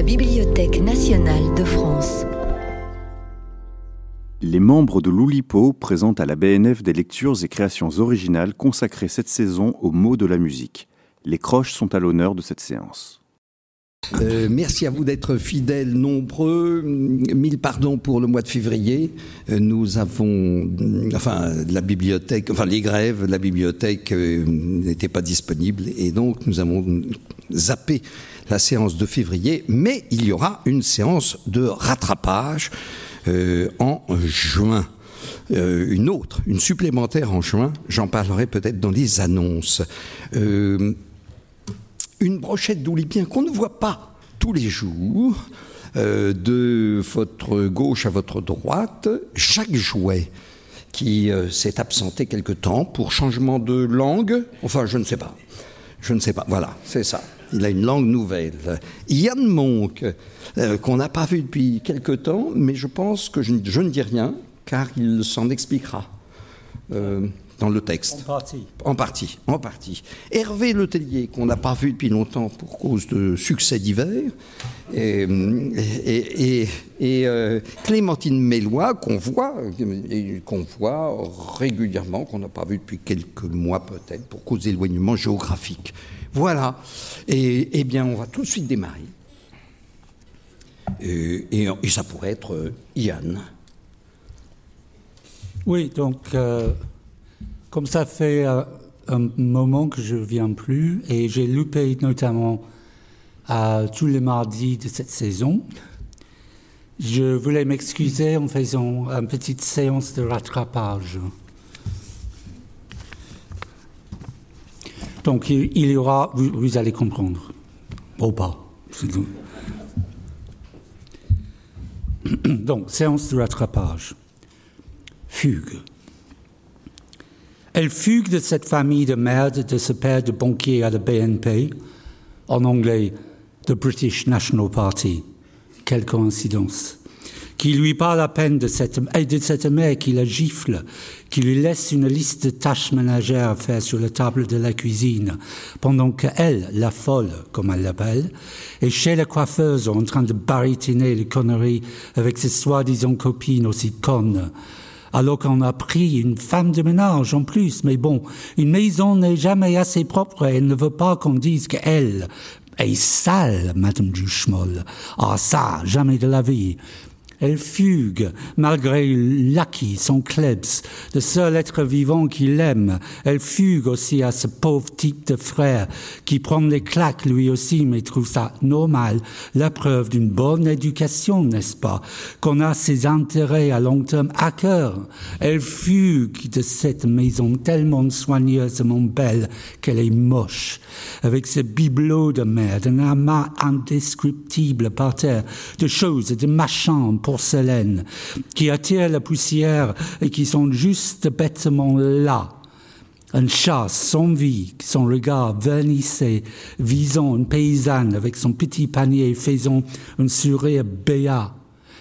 la Bibliothèque nationale de France. Les membres de l'Oulipo présentent à la BNF des lectures et créations originales consacrées cette saison aux mots de la musique. Les croches sont à l'honneur de cette séance. Euh, merci à vous d'être fidèles nombreux. Mille pardons pour le mois de février. Euh, nous avons, enfin, la bibliothèque, enfin, les grèves, la bibliothèque euh, n'était pas disponible et donc nous avons zappé la séance de février, mais il y aura une séance de rattrapage en juin. une autre, une supplémentaire en juin, j'en parlerai peut-être dans les annonces une brochette d'oulipien qu'on ne voit pas tous les jours, euh, de votre gauche à votre droite, chaque jouet qui euh, s'est absenté quelque temps pour changement de langue, enfin je ne sais pas, je ne sais pas, voilà, c'est ça. Il a une langue nouvelle. Yann Monk, euh, qu'on n'a pas vu depuis quelque temps, mais je pense que je, je ne dis rien, car il s'en expliquera dans le texte. En partie. En partie, en partie. Hervé Letellier, qu'on n'a pas vu depuis longtemps pour cause de succès divers, et, et, et, euh, Clémentine Mélois, qu'on voit, qu'on voit régulièrement, qu'on n'a pas vu depuis quelques mois peut-être, pour cause d'éloignement géographique. Voilà. Et eh bien, on va tout de suite démarrer. Et, ça pourrait être euh, Yann. Oui, donc euh, comme ça fait euh, un moment que je ne viens plus et j'ai loupé notamment tous les mardis de cette saison, je voulais m'excuser en faisant une petite séance de rattrapage. Donc il, y aura, vous, allez comprendre, ou pas. Donc, séance de rattrapage. Fugue. Elle fugue de cette famille de merde, de ce père de banquier à la BNP, en anglais, The British National Party. Quelle coïncidence. Qui lui parle à peine de cette, de cette mère qui la gifle, qui lui laisse une liste de tâches ménagères à faire sur la table de la cuisine, pendant qu'elle, la folle, comme elle l'appelle, est chez la coiffeuse en train de baritiner les conneries avec ses soi-disant copines aussi connes alors qu'on a pris une femme de ménage en plus. Mais bon, une maison n'est jamais assez propre et elle ne veut pas qu'on dise qu'elle est sale, Madame Duchemol. Ah ça, jamais de la vie. Elle fugue, malgré Lucky, son klebs, le seul être vivant qu'il aime. Elle fugue aussi à ce pauvre type de frère qui prend les claques lui aussi, mais trouve ça normal. La preuve d'une bonne éducation, n'est-ce pas? Qu'on a ses intérêts à long terme à cœur. Elle fugue de cette maison tellement soigneusement belle qu'elle est moche, avec ce bibelot de merde, un amas indescriptible par terre, de choses, de machins, qui attirent la poussière et qui sont juste bêtement là. Un chat sans vie, son regard vernissé, visant une paysanne avec son petit panier faisant un sourire béat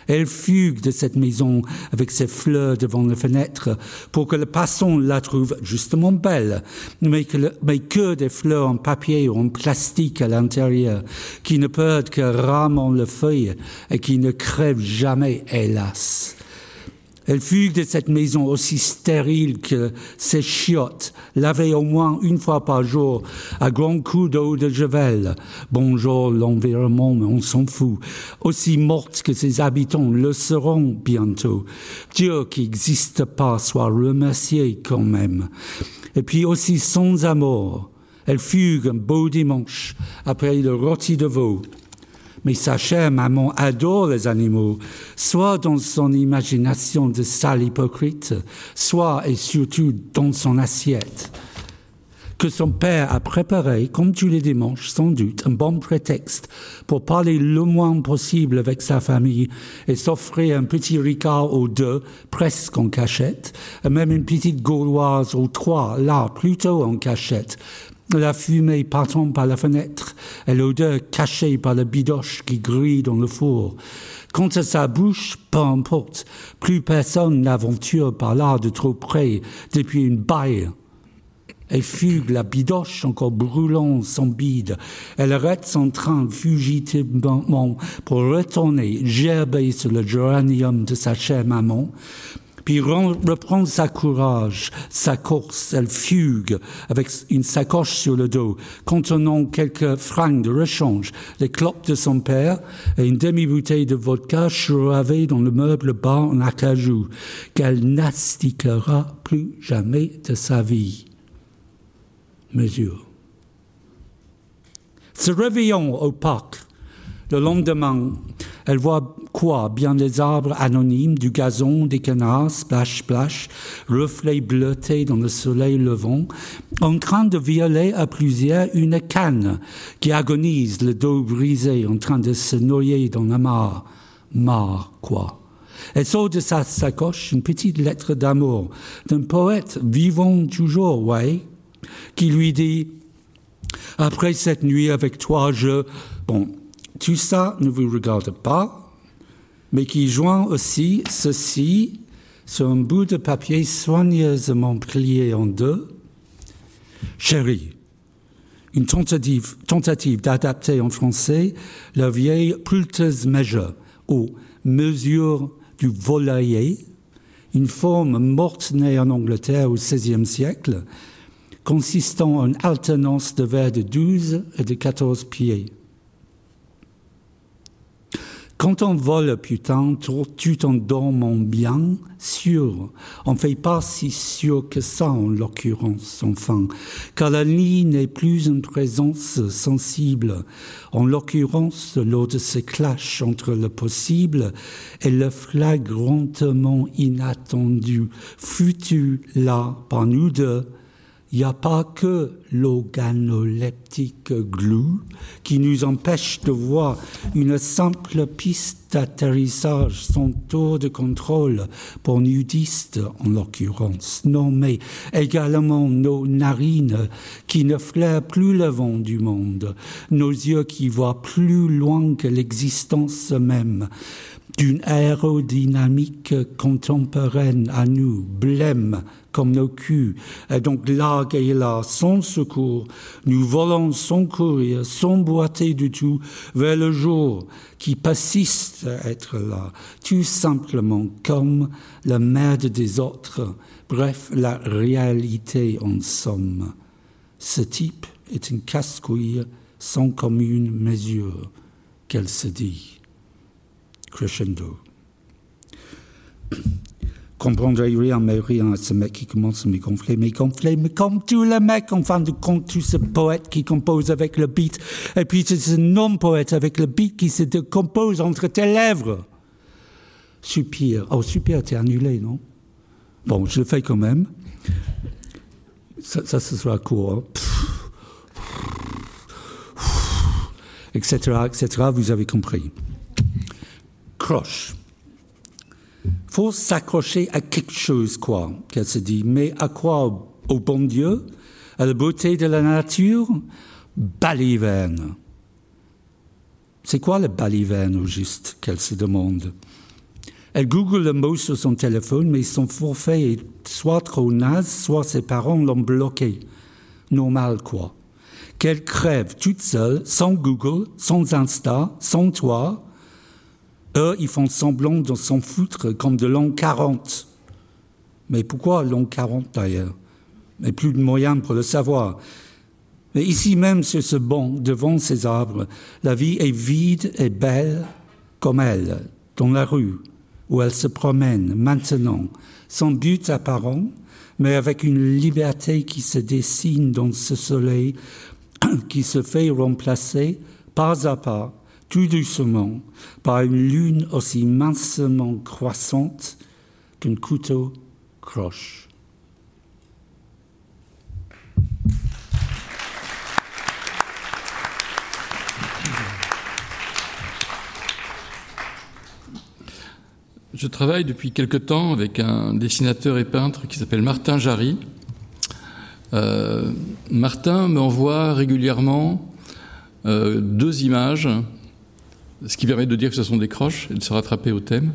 elle fugue de cette maison avec ses fleurs devant la fenêtre pour que le passant la trouve justement belle, mais que, mais que des fleurs en papier ou en plastique à l'intérieur, qui ne peuvent que ramer le feuille et qui ne crèvent jamais, hélas. Elle fugue de cette maison aussi stérile que ses chiottes, lavées au moins une fois par jour à grands coups d'eau de javel. Bonjour l'environnement, mais on s'en fout. Aussi morte que ses habitants le seront bientôt. Dieu qui n'existe pas soit remercié quand même. Et puis aussi sans amour. Elle fugue un beau dimanche après le rôti de veau mais sa chère maman adore les animaux, soit dans son imagination de sale hypocrite, soit et surtout dans son assiette. Que son père a préparé, comme tous les dimanches, sans doute, un bon prétexte pour parler le moins possible avec sa famille et s'offrir un petit ricard ou deux, presque en cachette, et même une petite gauloise ou trois, là, plutôt en cachette, la fumée partant par la fenêtre et l'odeur cachée par le bidoche qui grille dans le four. Quant à sa bouche, peu importe, plus personne n'aventure par là de trop près depuis une baille. Elle fugue la bidoche encore brûlant son bide. Elle arrête son train fugitivement pour retourner gerber sur le géranium de sa chère maman puis reprend sa courage, sa course, elle fugue avec une sacoche sur le dos, contenant quelques francs de rechange, les clopes de son père et une demi-bouteille de vodka churavée dans le meuble bas en acajou, qu'elle n'astiquera plus jamais de sa vie. Mesure. Se réveillant au parc, le lendemain, elle voit quoi? Bien des arbres anonymes, du gazon, des canards, splash, splash, reflets bleutés dans le soleil levant, en train de violer à plusieurs une canne qui agonise, le dos brisé, en train de se noyer dans la mare. Mare, quoi? Elle sort de sa sacoche une petite lettre d'amour d'un poète vivant toujours, ouais, qui lui dit Après cette nuit avec toi, je. Bon, tout ça ne vous regarde pas, mais qui joint aussi ceci sur un bout de papier soigneusement plié en deux. Chérie, une tentative, d'adapter en français la vieille Pulter's Measure, ou mesure du volailler, une forme morte née en Angleterre au XVIe siècle, consistant en alternance de vers de 12 et de 14 pieds. Quand on vole, putain, tu t'en dormant bien sûr. On fait pas si sûr que ça, en l'occurrence, enfin, car la ligne n'est plus une présence sensible. En l'occurrence, de ce clash entre le possible et le flagrantement inattendu, fut-tu là par nous deux, il n'y a pas que l'organoleptique glue qui nous empêche de voir une simple piste d'atterrissage sans tour de contrôle pour nudistes en l'occurrence. Non, mais également nos narines qui ne flairent plus le vent du monde, nos yeux qui voient plus loin que l'existence même, d'une aérodynamique contemporaine à nous, blême comme nos culs, et donc là et là, sans secours, nous volons sans courir, sans boiter du tout, vers le jour qui persiste à être là, tout simplement comme la merde des autres, bref, la réalité en somme. Ce type est une casse-couille sans commune mesure qu'elle se dit crescendo. Comprendrez rien, mais rien à ce mec qui commence à me gonfler, me gonfler, mais comme tous les mecs, en fin de compte, tout ce poète qui compose avec le beat, et puis c'est ce non-poète avec le beat qui se décompose entre tes lèvres. Soupir. Oh, soupir, t'es annulé, non? Bon, je le fais quand même. Ça, ça ce sera court. Etc., etc., vous avez compris croche. Faut s'accrocher à quelque chose, quoi, qu'elle se dit. Mais à quoi Au bon Dieu? À la beauté de la nature? Baliverne. C'est quoi le baliverne au juste qu'elle se demande? Elle google le mot sur son téléphone, mais son forfait est soit trop naze, soit ses parents l'ont bloqué. Normal, quoi. Qu'elle crève toute seule, sans Google, sans Insta, sans toi, eux, ils font semblant de s'en foutre comme de l'an 40. Mais pourquoi l'an 40 d'ailleurs? Mais plus de moyens pour le savoir. Mais ici même, sur ce banc, devant ces arbres, la vie est vide et belle comme elle, dans la rue, où elle se promène maintenant, sans but apparent, mais avec une liberté qui se dessine dans ce soleil, qui se fait remplacer pas à pas tout doucement par une lune aussi mincement croissante qu'un couteau croche. Je travaille depuis quelque temps avec un dessinateur et peintre qui s'appelle Martin Jarry. Euh, Martin m'envoie régulièrement euh, deux images ce qui permet de dire que ce sont des croches et de se rattraper au thème.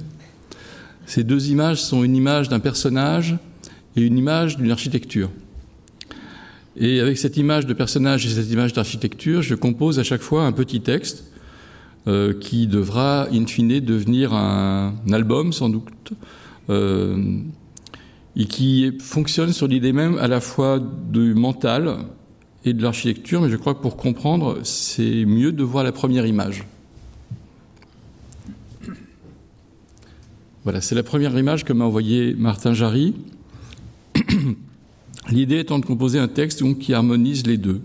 Ces deux images sont une image d'un personnage et une image d'une architecture. Et avec cette image de personnage et cette image d'architecture, je compose à chaque fois un petit texte euh, qui devra, in fine, devenir un, album, sans doute, euh, et qui fonctionne sur l'idée même à la fois du mental et de l'architecture, mais je crois que pour comprendre, c'est mieux de voir la première image. Voilà, c'est la première image que m'a envoyée Martin Jarry. L'idée étant de composer un texte qui harmonise les deux.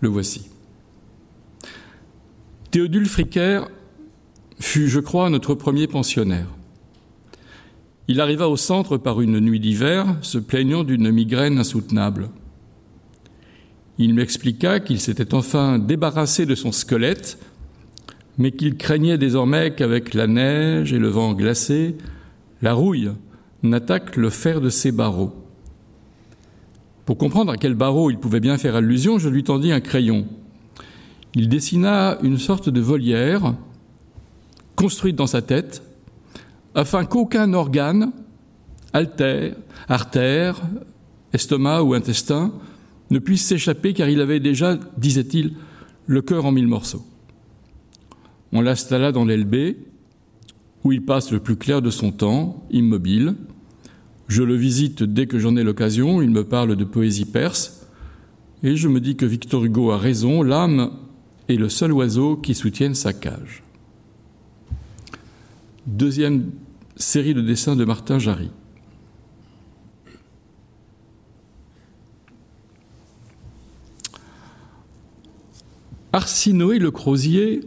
Le voici. Théodule Fricker fut, je crois, notre premier pensionnaire. Il arriva au centre par une nuit d'hiver, se plaignant d'une migraine insoutenable. Il m'expliqua qu'il s'était enfin débarrassé de son squelette, mais qu'il craignait désormais qu'avec la neige et le vent glacé, la rouille n'attaque le fer de ses barreaux. Pour comprendre à quel barreau il pouvait bien faire allusion, je lui tendis un crayon. Il dessina une sorte de volière construite dans sa tête afin qu'aucun organe, altère, artère, estomac ou intestin, ne puisse s'échapper car il avait déjà, disait-il, le cœur en mille morceaux. On l'installa dans l'LB, où il passe le plus clair de son temps, immobile. Je le visite dès que j'en ai l'occasion, il me parle de poésie perse, et je me dis que Victor Hugo a raison, l'âme est le seul oiseau qui soutienne sa cage. Deuxième série de dessins de Martin Jarry. Arsinoé le Crozier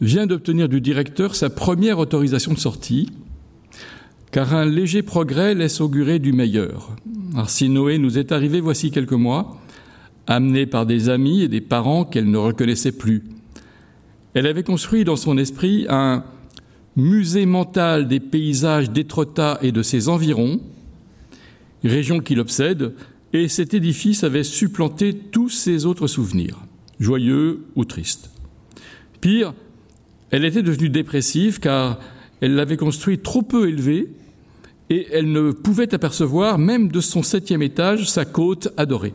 vient d'obtenir du directeur sa première autorisation de sortie, car un léger progrès laisse augurer du meilleur. Arsinoé nous est arrivé voici quelques mois, amenée par des amis et des parents qu'elle ne reconnaissait plus. Elle avait construit dans son esprit un musée mental des paysages d'Étretat et de ses environs, région qui l'obsède, et cet édifice avait supplanté tous ses autres souvenirs, joyeux ou tristes. Pire, elle était devenue dépressive car elle l'avait construit trop peu élevé et elle ne pouvait apercevoir, même de son septième étage, sa côte adorée.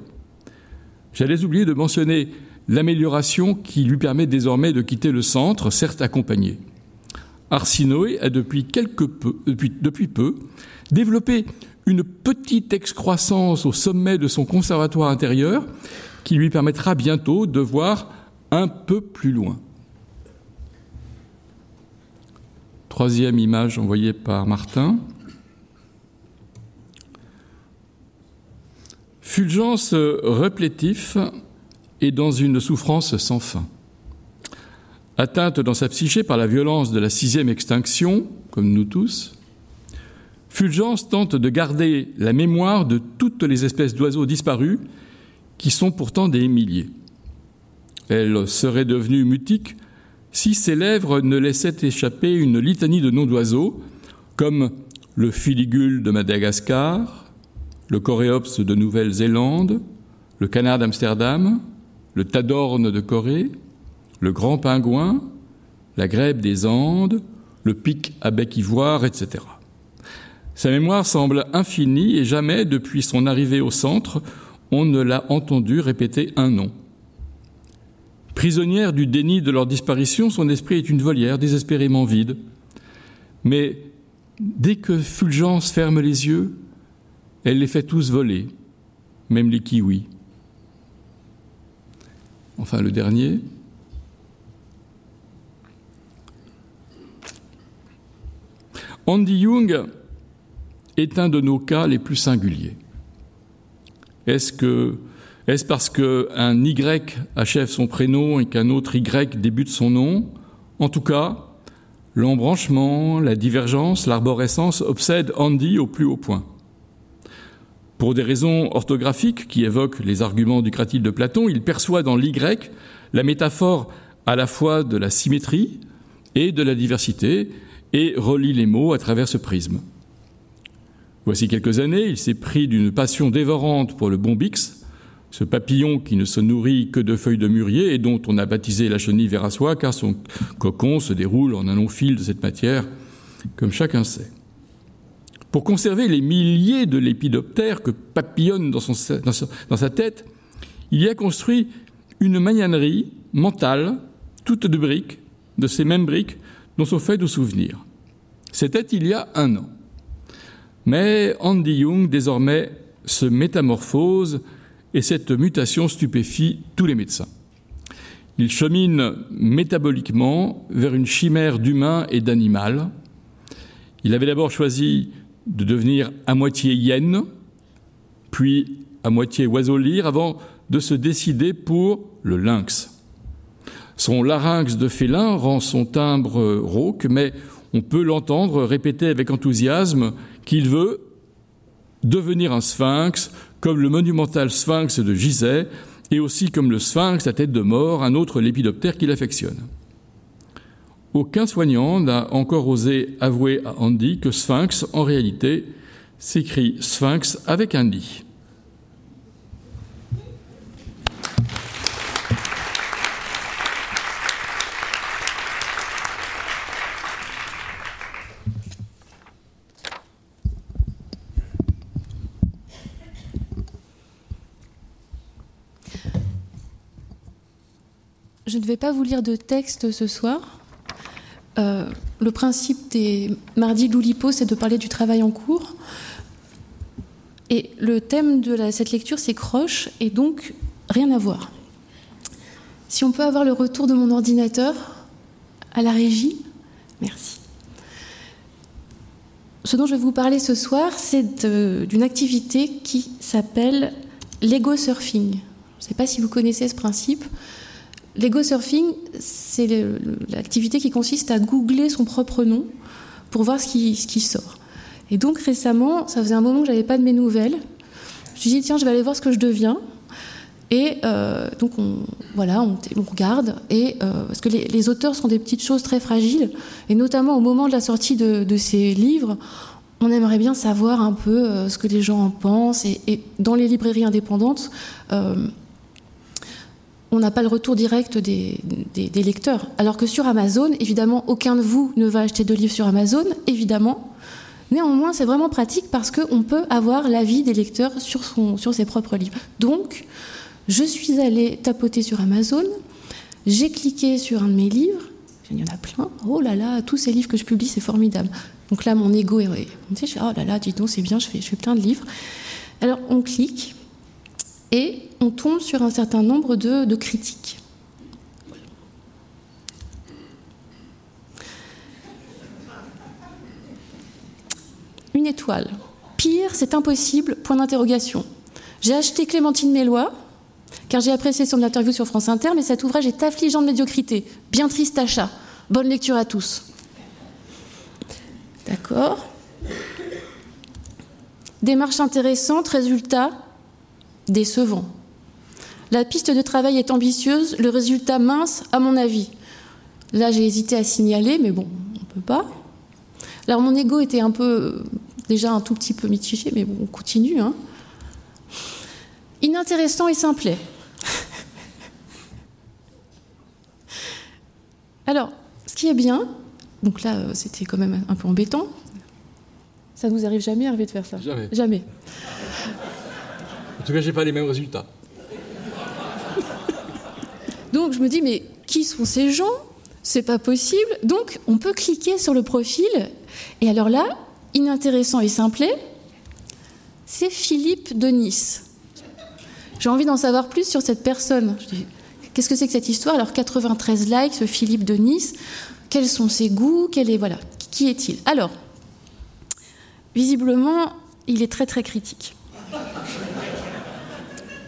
J'allais oublier de mentionner l'amélioration qui lui permet désormais de quitter le centre, certes accompagné. Arsinoé a depuis, quelque peu, depuis peu développé une petite excroissance au sommet de son conservatoire intérieur qui lui permettra bientôt de voir un peu plus loin. Troisième image envoyée par Martin. Fulgence replétif est dans une souffrance sans fin. Atteinte dans sa psyché par la violence de la sixième extinction, comme nous tous, Fulgence tente de garder la mémoire de toutes les espèces d'oiseaux disparus, qui sont pourtant des milliers. Elle serait devenue mutique si ses lèvres ne laissaient échapper une litanie de noms d'oiseaux, comme le filigule de Madagascar, le coréops de Nouvelle-Zélande, le canard d'Amsterdam, le tadorne de Corée, le grand pingouin, la grèbe des Andes, le pic à bec ivoire, etc. Sa mémoire semble infinie et jamais, depuis son arrivée au centre, on ne l'a entendu répéter un nom. Prisonnière du déni de leur disparition, son esprit est une volière désespérément vide. Mais dès que Fulgence ferme les yeux, elle les fait tous voler, même les kiwis. Enfin, le dernier. Andy Young est un de nos cas les plus singuliers. Est-ce que est-ce parce qu'un Y achève son prénom et qu'un autre Y débute son nom? En tout cas, l'embranchement, la divergence, l'arborescence obsèdent Andy au plus haut point. Pour des raisons orthographiques qui évoquent les arguments du cratyle de Platon, il perçoit dans l'Y la métaphore à la fois de la symétrie et de la diversité et relie les mots à travers ce prisme. Voici quelques années, il s'est pris d'une passion dévorante pour le bon Bix, ce papillon qui ne se nourrit que de feuilles de mûrier et dont on a baptisé la chenille verrasoie car son cocon se déroule en un long fil de cette matière, comme chacun sait. pour conserver les milliers de lépidoptères que papillonnent dans, sa tête, il y a construit une magnanerie mentale, toute de briques, de ces mêmes briques dont sont faits de souvenirs. C'était il y a un an. Mais Andy Jung, désormais, se métamorphose et cette mutation stupéfie tous les médecins. Il chemine métaboliquement vers une chimère d'humain et d'animal. Il avait d'abord choisi de devenir à moitié hyène, puis à moitié oiseau lyre, avant de se décider pour le lynx. Son larynx de félin rend son timbre rauque, mais on peut l'entendre répéter avec enthousiasme qu'il veut devenir un sphinx, comme le monumental sphinx de Gizeh, et aussi comme le sphinx à tête de mort, un autre lépidoptère qu'il affectionne. Aucun soignant n'a encore osé avouer à Andy que sphinx, en réalité, s'écrit sphinx avec un lit. Je ne vais pas vous lire de texte ce soir. Euh, le principe des mardis Loulipo, c'est de parler du travail en cours. Et le thème de cette lecture, c'est croche, et donc rien à voir. Si on peut avoir le retour de mon ordinateur à la régie, merci. Ce dont je vais vous parler ce soir, c'est d'une activité qui s'appelle l'ego surfing. Je ne sais pas si vous connaissez ce principe. L'ego surfing, c'est l'activité qui consiste à googler son propre nom pour voir ce qui, sort. Et donc récemment, ça faisait un moment que j'avais pas de mes nouvelles. Je me suis dit tiens, je vais aller voir ce que je deviens. Et euh, donc on, voilà, on, regarde. Et euh, parce que les, auteurs sont des petites choses très fragiles, et notamment au moment de la sortie de, ces livres, on aimerait bien savoir un peu euh, ce que les gens en pensent. Et, dans les librairies indépendantes on n'a pas le retour direct des, lecteurs. Alors que sur Amazon, évidemment, aucun de vous ne va acheter de livres sur Amazon, évidemment. Néanmoins, c'est vraiment pratique parce qu'on peut avoir l'avis des lecteurs sur, ses propres livres. Donc, je suis allée tapoter sur Amazon, j'ai cliqué sur un de mes livres, il y en a plein, oh là là, tous ces livres que je publie, c'est formidable. Donc là, mon ego est oh là là, dis donc, c'est bien, je je fais plein de livres. Alors, on clique, et on tombe sur un certain nombre de, critiques. Une étoile. Pire, c'est impossible, point d'interrogation. J'ai acheté Clémentine Mélois, car j'ai apprécié son interview sur France Inter, mais cet ouvrage est affligeant de médiocrité. Bien triste achat. Bonne lecture à tous. D'accord. Démarche intéressante, résultat, décevant. La piste de travail est ambitieuse, le résultat mince, à mon avis. Là, j'ai hésité à signaler, mais bon, on ne peut pas. Alors, mon ego était un peu, déjà un tout petit peu mitigé, mais bon, on continue. Hein. Inintéressant et simplet. Alors, ce qui est bien, donc là, euh, c'était quand même un peu embêtant. Ça ne vous arrive jamais, Hervé, de faire ça Jamais. Jamais. En tout cas, j'ai pas les mêmes résultats. Donc je me dis, mais qui sont ces gens? C'est pas possible. Donc on peut cliquer sur le profil. Et alors là, inintéressant et simplet, c'est Philippe de Nice. J'ai envie d'en savoir plus sur cette personne. Qu'est-ce que c'est que cette histoire? Alors 93 likes, ce Philippe de Nice. Quels sont ses goûts? Quel est voilà Qui est-il? Alors, visiblement, il est très très critique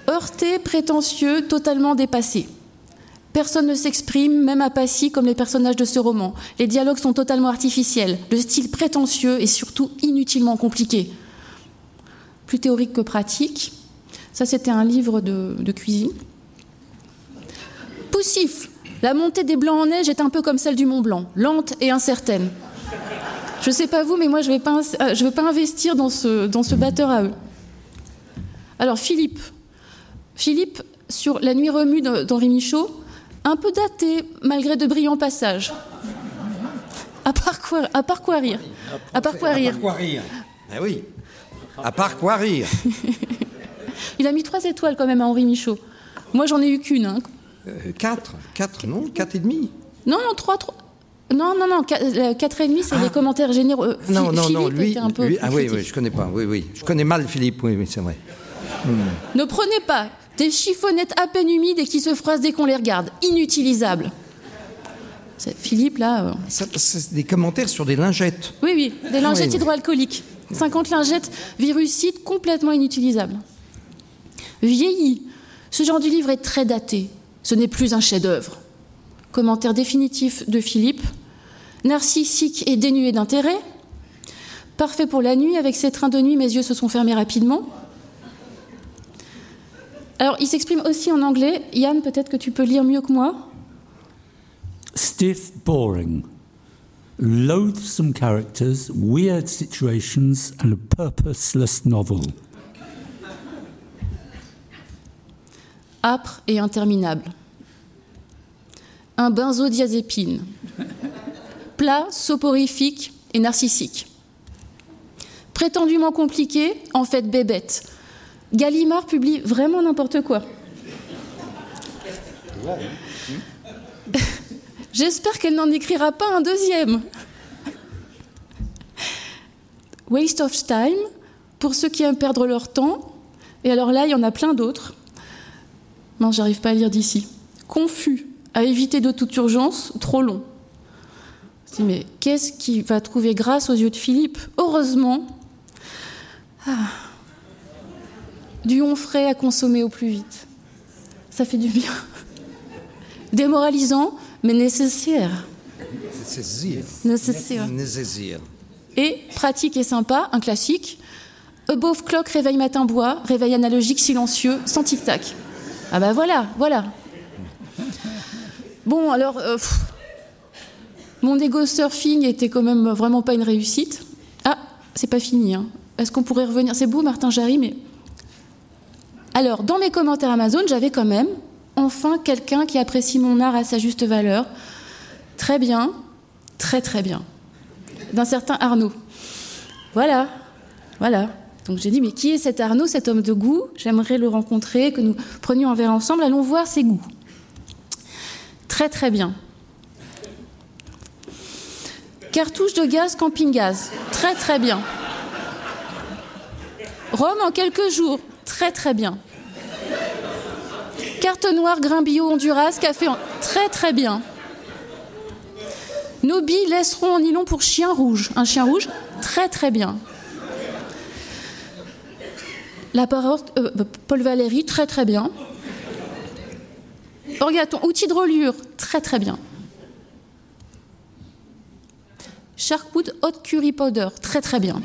heurté, prétentieux, totalement dépassé. Personne ne s'exprime, même à Passy, comme les personnages de ce roman. Les dialogues sont totalement artificiels, le style prétentieux et surtout inutilement compliqué. Plus théorique que pratique. Ça, c'était un livre de, cuisine. Poussif. La montée des blancs en neige est un peu comme celle du Mont Blanc, lente et incertaine. Je ne sais pas vous, mais moi, je ne vais, pas, euh, pas investir dans ce, dans ce batteur à eux. Alors, Philippe, Philippe, sur La nuit remue d'Henri Michaud, un peu daté malgré de brillants passages. À parcourir. À parcourir. À parcourir. Ah oui. À part quoi rire? Il a mis trois étoiles quand même à Henri Michaud. Moi, j'en ai eu qu'une. Hein. Euh, Quatre Quatre, non? Quatre et demi? Non, non, trois, trois. Non, non, non, qua- euh, quatre et demi, c'est les commentaires généraux. Euh, Non, non, non, lui. était un peu lui- plus ah oui, critique. oui, je connais pas. Oui, oui. Je connais mal Philippe, oui, oui, c'est vrai. Ne prenez pas des chiffonnettes à peine humides et qui se froissent dès qu'on les regarde. Inutilisables. C'est- Philippe, là. euh, C'est des commentaires sur des lingettes. Oui, oui, des lingettes oui. hydroalcooliques. 50 lingettes virucides complètement inutilisables. Vieilli. Ce genre de livre est très daté. Ce n'est plus un chef-d'œuvre. Commentaire définitif de Philippe. Narcissique et dénué d'intérêt. Parfait pour la nuit, avec ses trains de nuit, mes yeux se sont fermés rapidement. Alors, il s'exprime aussi en anglais. Yann, peut-être que tu peux lire mieux que moi. Stiff, boring. Loathsome characters, weird situations, and a purposeless novel. âpre et interminable. Un benzodiazépine. Plat, soporifique et narcissique. Prétendument compliqué, en fait bébête. Gallimard publie vraiment n'importe quoi. J'espère qu'elle n'en écrira pas un deuxième. Waste of time, pour ceux qui aiment perdre leur temps. Et alors là, il y en a plein d'autres. Non, j'arrive pas à lire d'ici. Confus, à éviter de toute urgence, trop long. Mais qu'est-ce qui va trouver grâce aux yeux de Philippe? Heureusement. Ah. Du frais à consommer au plus vite. Ça fait du bien. Démoralisant, mais nécessaire. Nécessaire. Nécessaire. Nécessaire. Et pratique et sympa, un classique. Above clock, réveil matin bois, réveil analogique silencieux, sans tic-tac. Ah bah voilà, voilà. Bon, alors, euh, pff, mon ego surfing était quand même vraiment pas une réussite. Ah, c'est pas fini. Hein. Est-ce qu'on pourrait revenir? C'est beau, Martin Jarry, mais. Alors, dans mes commentaires Amazon, j'avais quand même enfin quelqu'un qui apprécie mon art à sa juste valeur. Très bien, très très bien. D'un certain Arnaud. Voilà, voilà. Donc j'ai dit, mais qui est cet Arnaud, cet homme de goût? J'aimerais le rencontrer, que nous prenions un verre ensemble, allons voir ses goûts. Très très bien. Cartouche de gaz, camping-gaz. Très très bien. Rome en quelques jours. Très très bien. Carte noire, grain Honduras, café en... Très très bien. Nos billes laisseront en nylon pour chien rouge. Un chien rouge, très très bien. La parole, euh, Paul Valéry, très très bien. Orgaton, outil de reliure, très très bien. Sharkwood Hot Curry Powder, très très bien.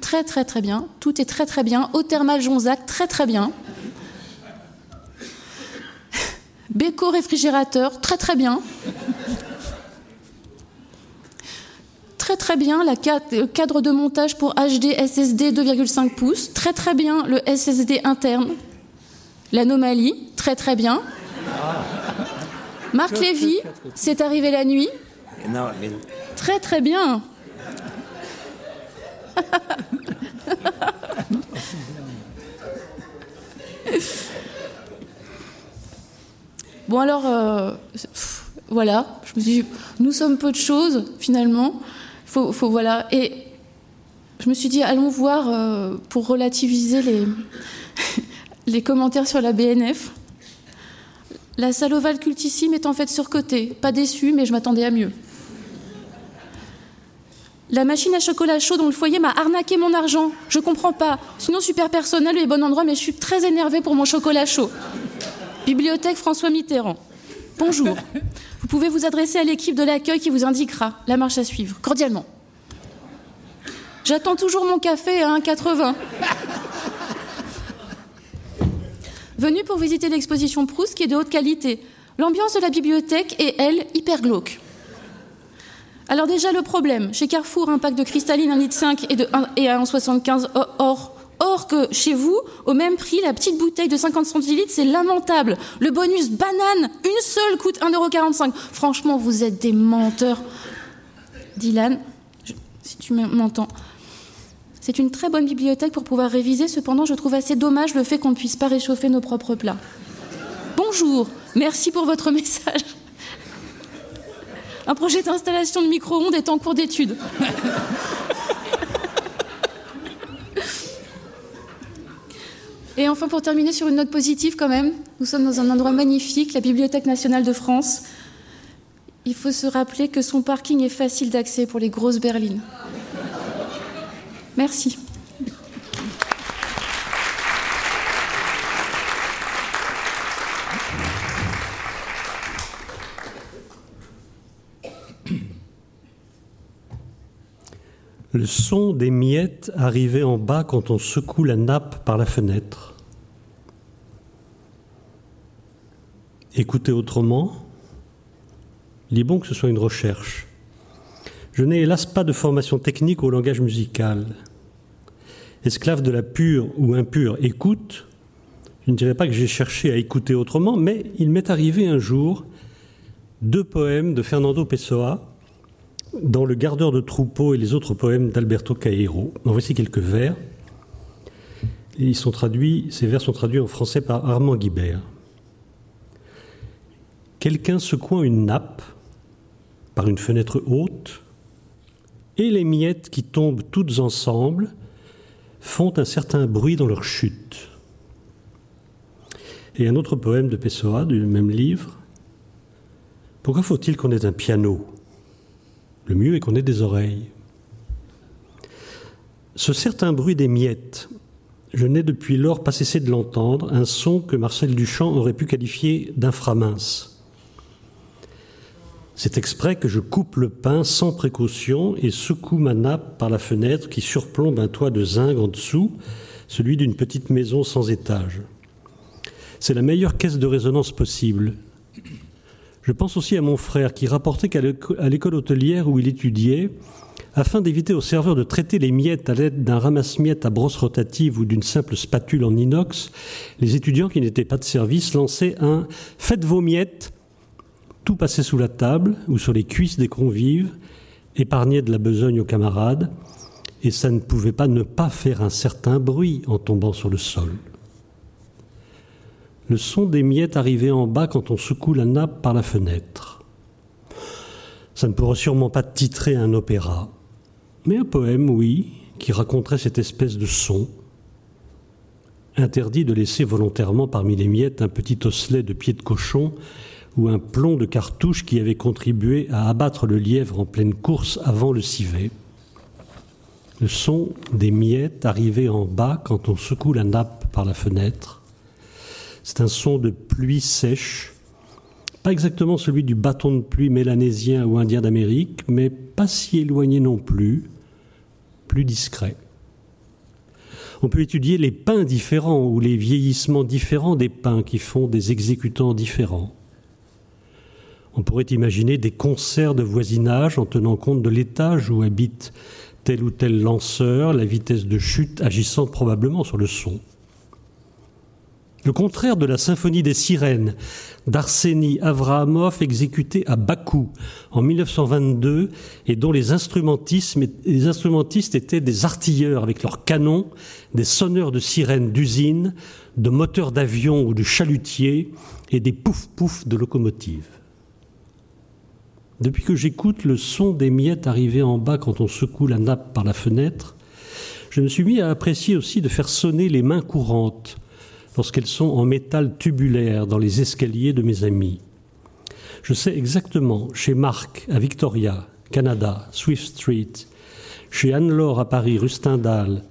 Très très très bien. Tout est très très bien. Eau thermale Jonzac, très très bien. Beko réfrigérateur, très très bien. Très très bien la le cadre de montage pour HD SSD 2,5 pouces. Très très bien le SSD interne. L'anomalie, très très bien. Marc Lévy, c'est arrivé la nuit. Très très bien. bon alors, euh, voilà, je me suis nous sommes peu de choses finalement. Faut, faut voilà. Et je me suis dit, allons voir euh, pour relativiser les, les commentaires sur la BNF. La salle ovale cultissime est en fait surcotée. Pas déçue, mais je m'attendais à mieux. La machine à chocolat chaud dans le foyer m'a arnaqué mon argent. Je comprends pas. Sinon, super personnel et bon endroit, mais je suis très énervée pour mon chocolat chaud. Bibliothèque François Mitterrand. Bonjour. Vous pouvez vous adresser à l'équipe de l'accueil qui vous indiquera la marche à suivre, cordialement. J'attends toujours mon café à 1,80. Venu pour visiter l'exposition Proust qui est de haute qualité. L'ambiance de la bibliothèque est, elle, hyper glauque. Alors déjà le problème, chez Carrefour, un pack de cristalline 1,5 litre et, de 1, et à 1,75 or. Or que chez vous, au même prix, la petite bouteille de 50 centilitres, c'est lamentable. Le bonus banane, une seule, coûte 1,45€. Franchement, vous êtes des menteurs. Dylan, si tu m'entends, C'est une très bonne bibliothèque pour pouvoir réviser, cependant je trouve assez dommage le fait qu'on ne puisse pas réchauffer nos propres plats. Bonjour, merci pour votre message. Un projet d'installation de micro-ondes est en cours d'étude. Et enfin, pour terminer sur une note positive quand même, nous sommes dans un endroit magnifique, la Bibliothèque nationale de France. Il faut se rappeler que son parking est facile d'accès pour les grosses berlines. Merci. Le son des miettes arrivait en bas quand on secoue la nappe par la fenêtre. Écoutez autrement, il est bon que ce soit une recherche. Je n'ai hélas pas de formation technique au langage musical. Esclave de la pure ou impure écoute, je ne dirais pas que j'ai cherché à écouter autrement, mais il m'est arrivé un jour deux poèmes de Fernando Pessoa dans Le gardeur de troupeau et les autres poèmes d'Alberto Cairo. En voici quelques vers. ils sont traduits, ces vers sont traduits en français par Armand Guibert. Quelqu'un secouant une nappe par une fenêtre haute, et les miettes qui tombent toutes ensemble font un certain bruit dans leur chute. Et un autre poème de Pessoa, du même livre. Pourquoi faut-il qu'on ait un piano? Le mieux est qu'on ait des oreilles. Ce certain bruit des miettes, je n'ai depuis lors pas cessé de l'entendre, un son que Marcel Duchamp aurait pu qualifier d'inframince. C'est exprès que je coupe le pain sans précaution et secoue ma nappe par la fenêtre qui surplombe un toit de zinc en dessous, celui d'une petite maison sans étage. C'est la meilleure caisse de résonance possible. Je pense aussi à mon frère qui rapportait qu'à l'école hôtelière où il étudiait, afin d'éviter aux serveurs de traiter les miettes à l'aide d'un ramasse-miettes à brosse rotative ou d'une simple spatule en inox, les étudiants qui n'étaient pas de service lançaient un Faites vos miettes Tout passait sous la table ou sur les cuisses des convives, épargnait de la besogne aux camarades, et ça ne pouvait pas ne pas faire un certain bruit en tombant sur le sol. Le son des miettes arrivait en bas quand on secoue la nappe par la fenêtre. Ça ne pourrait sûrement pas titrer un opéra, mais un poème, oui, qui raconterait cette espèce de son. Interdit de laisser volontairement parmi les miettes un petit osselet de pied de cochon ou un plomb de cartouche qui avait contribué à abattre le lièvre en pleine course avant le civet. Le son des miettes arrivait en bas quand on secoue la nappe par la fenêtre. C'est un son de pluie sèche, pas exactement celui du bâton de pluie mélanésien ou indien d'Amérique, mais pas si éloigné non plus, plus discret. On peut étudier les pins différents ou les vieillissements différents des pins qui font des exécutants différents. On pourrait imaginer des concerts de voisinage en tenant compte de l'étage où habite tel ou tel lanceur, la vitesse de chute agissant probablement sur le son. Le contraire de la symphonie des sirènes d'Arseny Avrahamov exécutée à Bakou en 1922 et dont les, instrumentistes étaient des artilleurs avec leurs canons, des sonneurs de sirènes d'usine, de moteurs d'avion ou de chalutiers et des pouf-pouf de locomotives. Depuis que j'écoute le son des miettes arriver en bas quand on secoue la nappe par la fenêtre, je me suis mis à apprécier aussi de faire sonner les mains courantes lorsqu'elles sont en métal tubulaire dans les escaliers de mes amis. Je sais exactement, chez Marc à Victoria, Canada, Swift Street, chez Anne-Laure à Paris, rue Stendhal,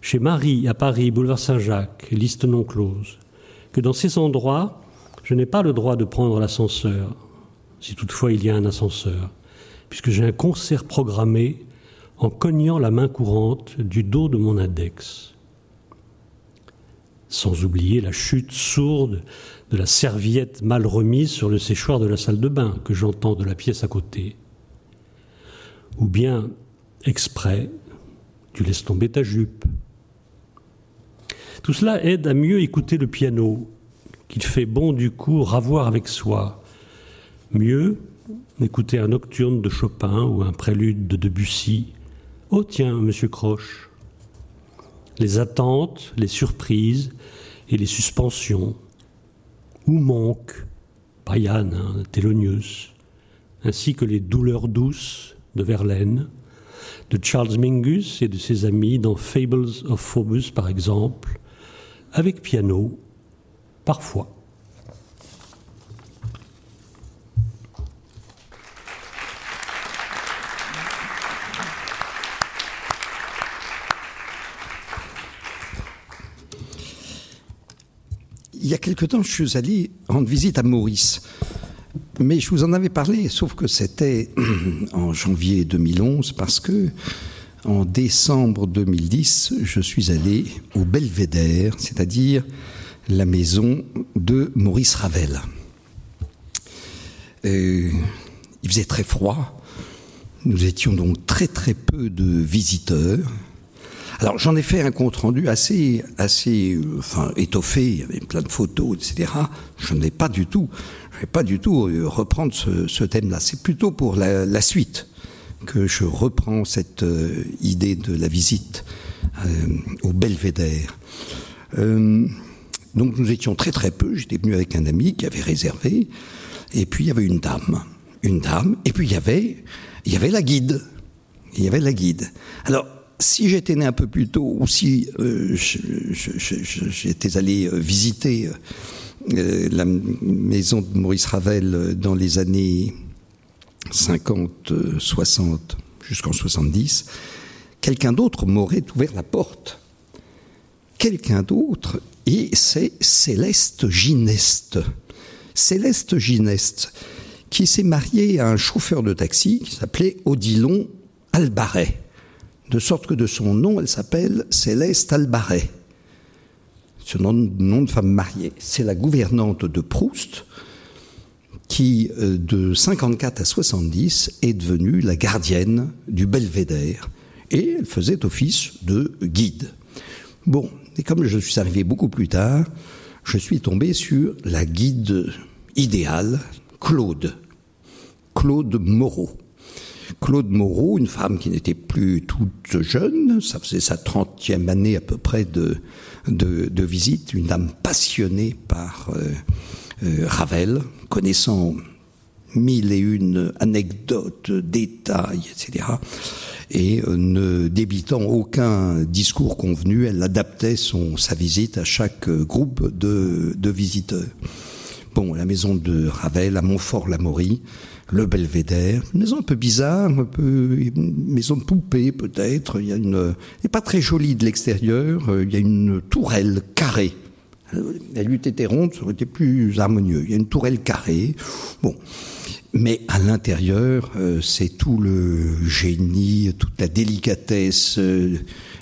chez Marie à Paris, boulevard Saint-Jacques, liste non close, que dans ces endroits, je n'ai pas le droit de prendre l'ascenseur, si toutefois il y a un ascenseur, puisque j'ai un concert programmé en cognant la main courante du dos de mon index sans oublier la chute sourde de la serviette mal remise sur le séchoir de la salle de bain que j'entends de la pièce à côté. Ou bien, exprès, tu laisses tomber ta jupe. Tout cela aide à mieux écouter le piano, qu'il fait bon du coup ravoir avec soi. Mieux, écouter un nocturne de Chopin ou un prélude de Debussy. Oh tiens, monsieur Croche, les attentes, les surprises et les suspensions. Ou manque, Brian, hein, Thelonius, ainsi que les douleurs douces de Verlaine, de Charles Mingus et de ses amis dans Fables of Phobos par exemple, avec piano, parfois. Il y a quelque temps, je suis allé rendre visite à Maurice. Mais je vous en avais parlé, sauf que c'était en janvier 2011, parce que en décembre 2010, je suis allé au Belvédère, c'est-à-dire la maison de Maurice Ravel. Euh, il faisait très froid. Nous étions donc très très peu de visiteurs. Alors j'en ai fait un compte rendu assez, assez, euh, enfin étoffé. Il y avait plein de photos, etc. Je ne l'ai pas du tout. Je vais pas du tout euh, reprendre ce, thème-là. C'est plutôt pour la, suite que je reprends cette euh, idée de la visite au Belvédère. Donc nous étions très très peu. J'étais venu avec un ami qui avait réservé. Et puis il y avait une dame, une dame. Et puis il y avait, il y avait la guide. Il y avait la guide. Alors si j'étais né un peu plus tôt, ou si euh, j'étais allé visiter euh, la maison de Maurice Ravel dans les années 50, 60, jusqu'en 70, quelqu'un d'autre m'aurait ouvert la porte. Quelqu'un d'autre, et c'est Céleste Gineste. Céleste Gineste, qui s'est mariée à un chauffeur de taxi qui s'appelait Odilon Albaret de sorte que de son nom, elle s'appelle Céleste Albaret. Ce nom, de femme mariée. C'est la gouvernante de Proust qui, euh, de 54 à 70, est devenue la gardienne du belvédère. Et elle faisait office de guide. Bon, et comme je suis arrivé beaucoup plus tard, je suis tombé sur la guide idéale, Claude. Claude Moreau. Claude Moreau, une femme qui n'était plus toute jeune, ça faisait sa trentième année à peu près de, de, visite, une dame passionnée par euh, euh, Ravel, connaissant mille et une anecdotes, détails, etc. Et euh, ne débitant aucun discours convenu, elle adaptait son, sa visite à chaque groupe de, de visiteurs. Bon, la maison de Ravel à Montfort-l'Amaury, le belvédère, maison un peu bizarre, un peu maison de poupée peut-être. Il y a une, n'est pas très jolie de l'extérieur. Il y a une tourelle carrée. Elle eût été ronde, ça aurait été plus harmonieux. Il y a une tourelle carrée. Bon, mais à l'intérieur, euh, c'est tout le génie, toute la délicatesse, euh,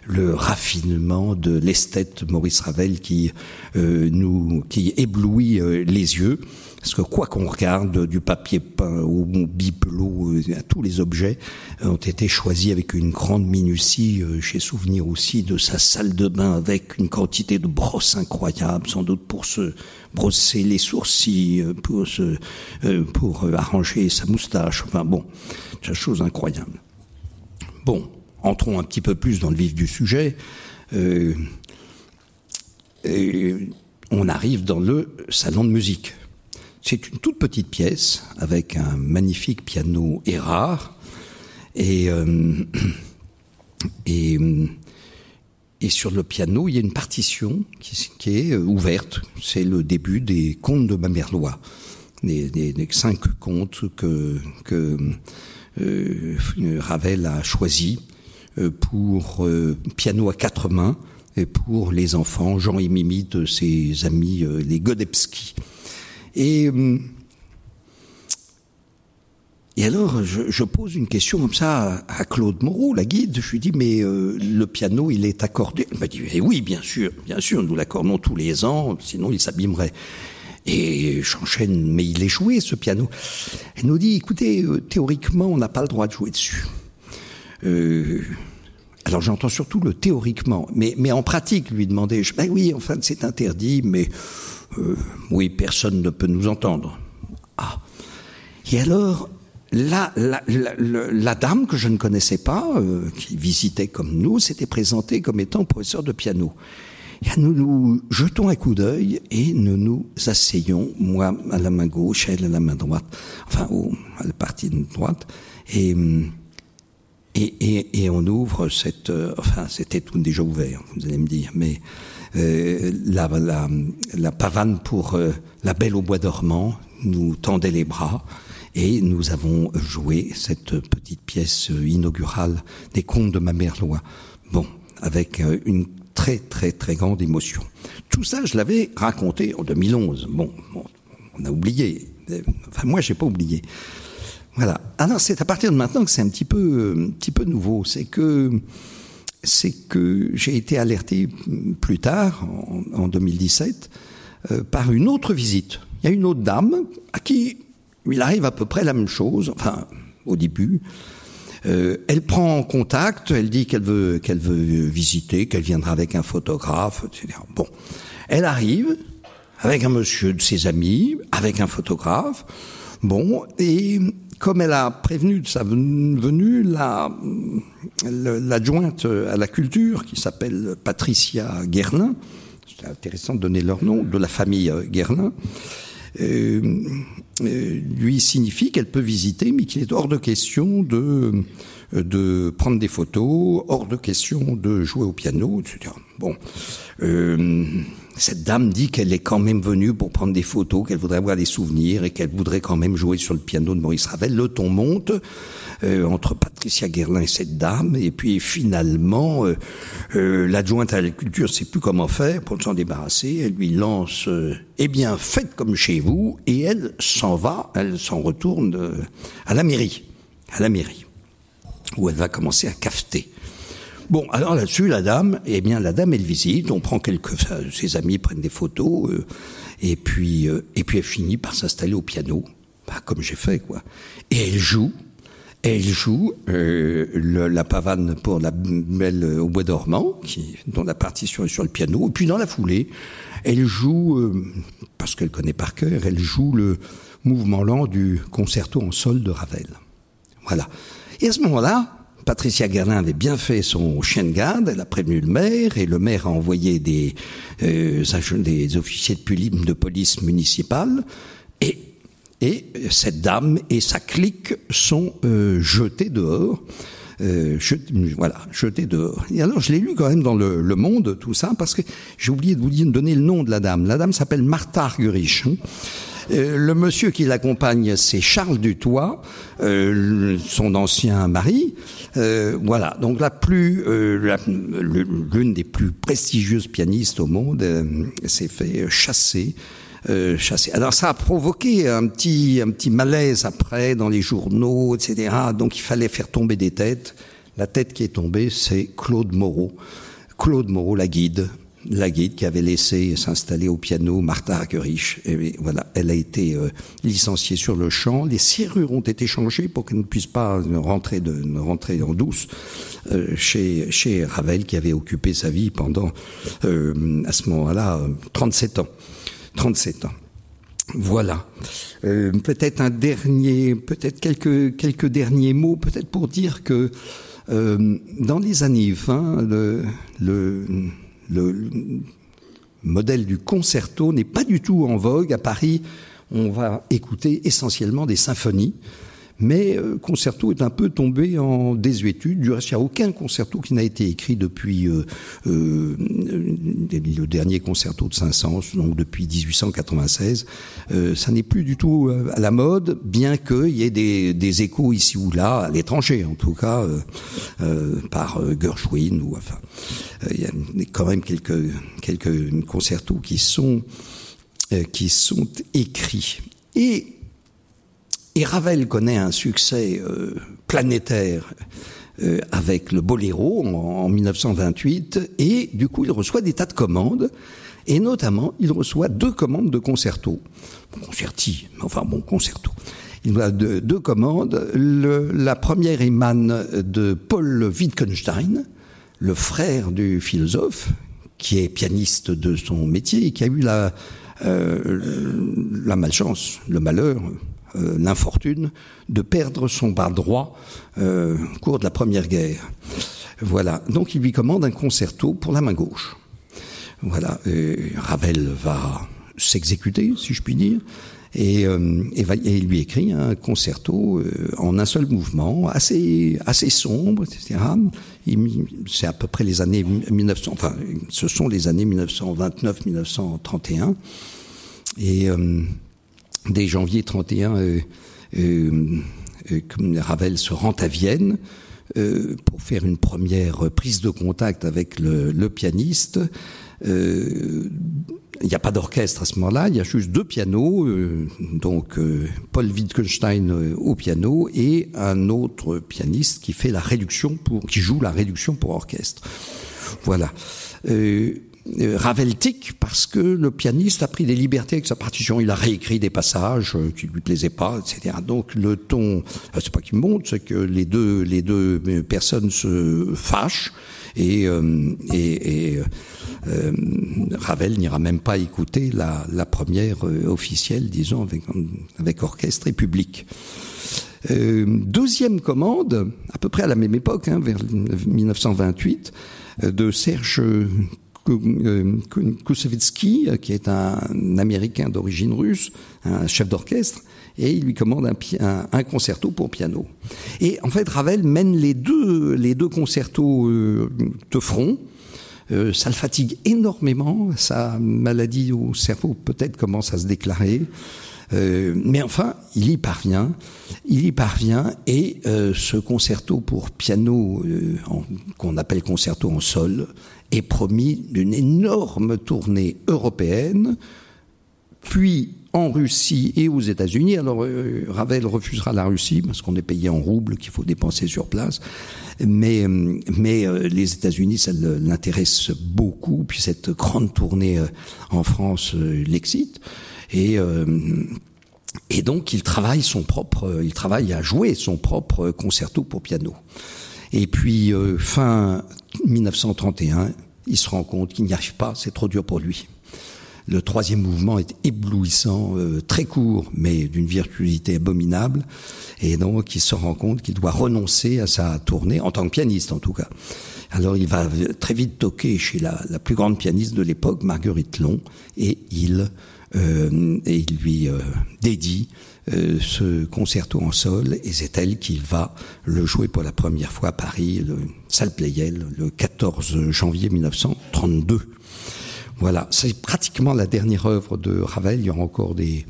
le raffinement de l'esthète Maurice Ravel qui euh, nous, qui éblouit les yeux. Parce que quoi qu'on regarde, du papier peint au bipelot, à tous les objets ont été choisis avec une grande minutie. J'ai souvenir aussi de sa salle de bain avec une quantité de brosses incroyable, sans doute pour se brosser les sourcils, pour se, pour arranger sa moustache. Enfin bon, c'est une chose incroyable. Bon, entrons un petit peu plus dans le vif du sujet. Euh, on arrive dans le salon de musique. C'est une toute petite pièce avec un magnifique piano Erard et euh, et et sur le piano, il y a une partition qui, est ouverte. C'est le début des contes de Mamerlois, des, des, cinq contes que, que euh, Ravel a choisi pour euh, piano à quatre mains et pour les enfants, Jean et Mimi de ses amis, euh, les Godebski. Et, alors, je, pose une question comme ça à, Claude Moreau, la guide. Je lui dis, mais euh, le piano, il est accordé? Il m'a dit, eh oui, bien sûr, bien sûr, nous l'accordons tous les ans, sinon il s'abîmerait. Et j'enchaîne, mais il est joué, ce piano. Elle nous dit, écoutez, euh, théoriquement, on n'a pas le droit de jouer dessus. Euh, alors j'entends surtout le théoriquement, mais, mais en pratique, lui demander, je, ben oui, enfin, c'est interdit, mais euh, oui, personne ne peut nous entendre. Ah. Et alors, la, la, la, la, dame que je ne connaissais pas, euh, qui visitait comme nous, s'était présentée comme étant professeur de piano. Et nous nous jetons un coup d'œil et nous nous asseyons, moi à la main gauche, elle à la main droite, enfin au, à la partie droite, et, et, et, et on ouvre cette, euh, enfin c'était tout déjà ouvert, vous allez me dire, mais euh, la, la, la, pavane pour euh, la belle au bois dormant nous tendait les bras et nous avons joué cette petite pièce inaugurale des contes de ma mère loi. Bon, avec euh, une très très très grande émotion. Tout ça, je l'avais raconté en 2011. Bon, on a oublié. Enfin, moi, j'ai pas oublié. Alors, c'est à partir de maintenant que c'est un petit peu, peu nouveau. C'est que, j'ai été alerté plus tard, en, en 2017, euh, par une autre visite. Il y a une autre dame à qui il arrive à peu près la même chose. Enfin, au début. Euh, elle prend contact, elle dit qu'elle veut, qu'elle veut visiter, qu'elle viendra avec un photographe, etc. Bon, elle arrive avec un monsieur de ses amis, avec un photographe. Bon, et comme elle a prévenu de sa venue, la, l'adjointe à la culture, qui s'appelle Patricia Guerlin, c'est intéressant de donner leur nom, de la famille Guerlin, euh, euh, lui signifie qu'elle peut visiter, mais qu'il est hors de question de, de prendre des photos, hors de question de jouer au piano, etc. Bon, euh, cette dame dit qu'elle est quand même venue pour prendre des photos, qu'elle voudrait avoir des souvenirs et qu'elle voudrait quand même jouer sur le piano de Maurice Ravel. Le ton monte euh, entre Patricia Guerlin et cette dame, et puis finalement, euh, euh, l'adjointe à la culture sait plus comment faire pour s'en débarrasser. Elle lui lance euh, "Eh bien, faites comme chez vous", et elle s'en va, elle s'en retourne euh, à la mairie, à la mairie, où elle va commencer à cafeter. Bon, alors là-dessus, la dame, eh bien, la dame, elle visite, on prend quelques, enfin, ses amis prennent des photos, euh, et puis, euh, et puis elle finit par s'installer au piano, bah, comme j'ai fait, quoi. Et elle joue, elle joue euh, le, la pavane pour la belle au bois dormant, qui, dont la partition est sur le piano, et puis dans la foulée, elle joue, euh, parce qu'elle connaît par cœur, elle joue le mouvement lent du concerto en sol de Ravel. Voilà. Et à ce moment-là, Patricia Guerlin avait bien fait son chien de garde, elle a prévenu le maire, et le maire a envoyé des, euh, des officiers de, de police municipale, et, et cette dame et sa clique sont euh, jetés dehors. Euh, voilà, jeté dehors. Et alors, je l'ai lu quand même dans le, le, Monde, tout ça, parce que j'ai oublié de vous donner le nom de la dame. La dame s'appelle Martha Argerich. Euh, le monsieur qui l'accompagne, c'est Charles Dutoit, euh, son ancien mari. Euh, voilà, donc la plus, euh, l'une des plus prestigieuses pianistes au monde s'est fait chasser. chasser. Alors ça a provoqué un petit, un petit malaise après dans les journaux, etc. Donc il fallait faire tomber des têtes. La tête qui est tombée, c'est Claude Moreau. Claude Moreau, la guide, la guide qui avait laissé s'installer au piano Martha Argerich. Voilà, elle a été euh, licenciée sur le champ. Les serrures ont été changées pour qu'elle ne puisse pas rentrer, de, en douce euh, chez, chez Ravel qui avait occupé sa vie pendant, euh, à ce moment-là, 37 ans. 37 ans. Voilà. Euh, peut-être un dernier, peut-être quelques, quelques derniers mots, peut-être pour dire que dans les années 20, le, le le, modèle du concerto n'est pas du tout en vogue. À Paris, on va écouter essentiellement des symphonies. Mais euh, concerto est un peu tombé en désuétude. Du reste, il n'y a aucun concerto qui n'a été écrit depuis euh, euh, le dernier concerto de Saint-Saëns, donc depuis 1896. Euh, ça n'est plus du tout euh, à la mode, bien qu'il y ait des, des, échos ici ou là, à l'étranger en tout cas, euh, par Gershwin ou enfin, il y a quand même quelques quelques concertos qui sont qui sont écrits et et Ravel connaît un succès euh, planétaire euh, avec le Boléro en, en, 1928, et du coup il reçoit des tas de commandes, et notamment il reçoit deux commandes de concerto, concerti, enfin bon concerto. Il a deux, commandes. La première émane de Paul Wittgenstein, le frère du philosophe, qui est pianiste de son métier et qui a eu la, euh, la malchance, le malheur, l'infortune de perdre son bras droit au cours de la Première Guerre. Voilà, donc il lui commande un concerto pour la main gauche. Voilà, Ravel va s'exécuter, si je puis dire, et, euh, et, il lui écrit un concerto euh, en un seul mouvement, assez assez sombre, etc. C'est à peu près les années 1900, enfin, ce sont les années 1929-1931, et euh, dès janvier 31, euh, euh, Ravel se rend à Vienne. pour faire une première prise de contact avec le, pianiste, euh, il n'y a pas d'orchestre à ce moment-là, il y a juste deux pianos, euh, donc euh, Paul Wittgenstein euh, au piano et un autre pianiste qui fait la réduction pour, qui joue la réduction pour orchestre. Voilà. Euh, Ravel tic parce que le pianiste a pris des libertés avec sa partition. Il a réécrit des passages qui lui plaisaient pas, etc. Donc le ton, c'est pas qu'il monte, c'est que les deux les deux personnes se fâchent et euh, Ravel n'ira même pas écouter la, première euh, officielle, disons, avec, orchestre et public. Euh, deuxième commande, à peu près à la même époque, hein, vers 1928, euh, de Serge Koussevitzky, qui est un Américain d'origine russe, un chef d'orchestre, et il lui commande un, concerto pour piano. Et en fait, Ravel mène les deux, les deux concertos euh, de front, euh, ça le fatigue énormément, sa maladie au cerveau peut-être commence à se déclarer. Euh, mais enfin, il y parvient, il y parvient, et euh, ce concerto pour piano, euh, qu'on appelle concerto en sol, est promis d'une énorme tournée européenne, puis en Russie et aux États-Unis. Alors euh, Ravel refusera la Russie parce qu'on est payé en roubles qu'il faut dépenser sur place, mais mais euh, les États-Unis ça l'intéresse beaucoup. Puis cette grande tournée euh, en France euh, l'excite et euh, et donc il travaille son propre, il travaille à jouer son propre concerto pour piano. Et puis fin 1931, il se rend compte qu'il n'y arrive pas, c'est trop dur pour lui. Le troisième mouvement est éblouissant, euh, très court, mais d'une virtuosité abominable. Et donc, il se rend compte qu'il doit renoncer à sa tournée, en tant que pianiste en tout cas. Alors, il va très vite toquer chez la, la plus grande pianiste de l'époque, Marguerite Long, et il, euh, et il lui euh, dédie euh, ce concerto en sol, et c'est elle qui va le jouer pour la première fois à Paris, le salle le 14 janvier 1932. Voilà, c'est pratiquement la dernière œuvre de Ravel. Il y aura encore des,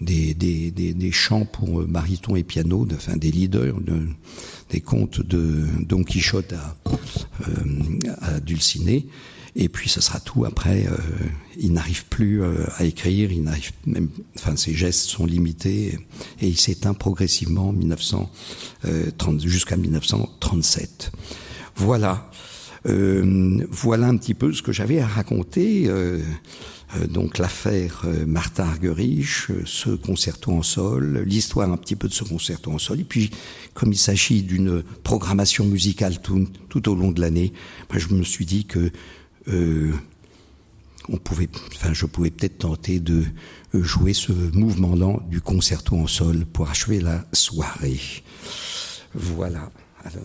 des, des, des, des chants pour euh, baryton et piano, enfin, des leaders, de, des contes de Don Quichotte à, euh, à Dulciné. Et puis ce sera tout. Après, euh, il n'arrive plus euh, à écrire, il n'arrive même, enfin ses gestes sont limités et il s'éteint progressivement en 1930 jusqu'à 1937. Voilà. Euh, voilà un petit peu ce que j'avais à raconter. Euh, euh, donc l'affaire euh, Martha Argerich, euh, ce concerto en sol, l'histoire un petit peu de ce concerto en sol, et puis comme il s'agit d'une programmation musicale tout, tout, au long de l'année, je me suis dit que euh, on pouvait, enfin, je pouvais peut-être tenter de jouer ce mouvement lent du concerto en sol pour achever la soirée. Voilà. Alors...